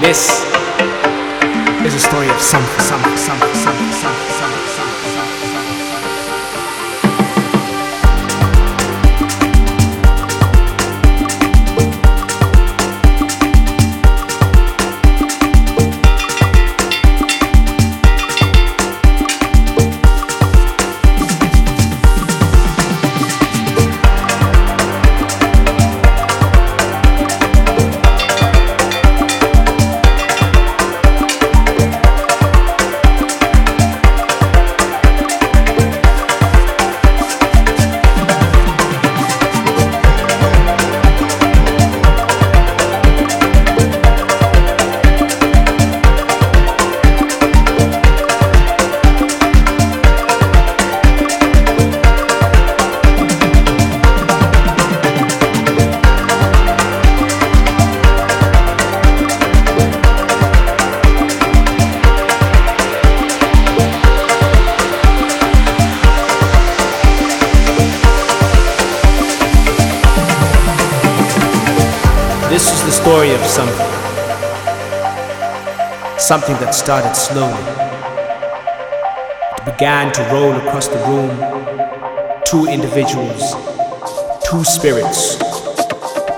This is a story of something, something, something, something, something. Story of something. Something that started slowly. It began to roll across the room. Two individuals, two spirits,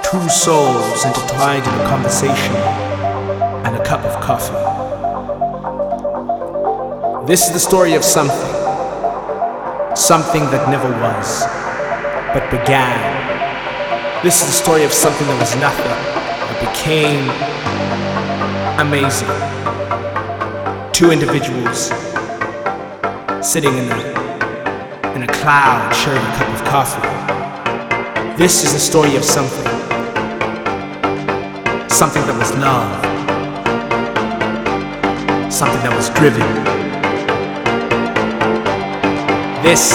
two souls intertwined in a conversation and a cup of coffee. This is the story of something. Something that never was, but began. This is the story of something that was nothing, became amazing. Two individuals sitting in a, in a cloud sharing a cup of coffee. This is the story of something. Something that was love. Something that was driven. This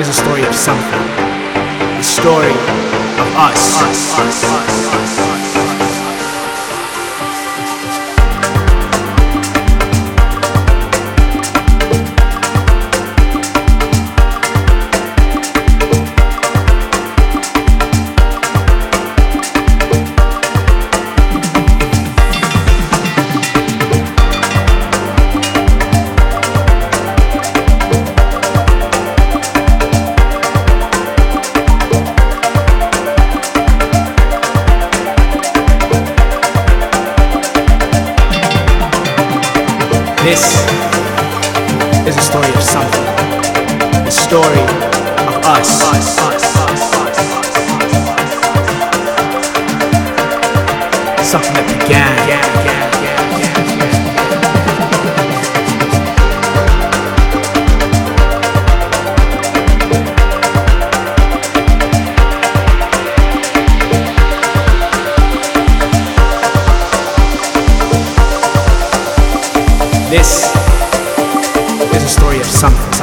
is a story of something the story of us. This is a story of something. The story of us. Something that began. This is a story of something.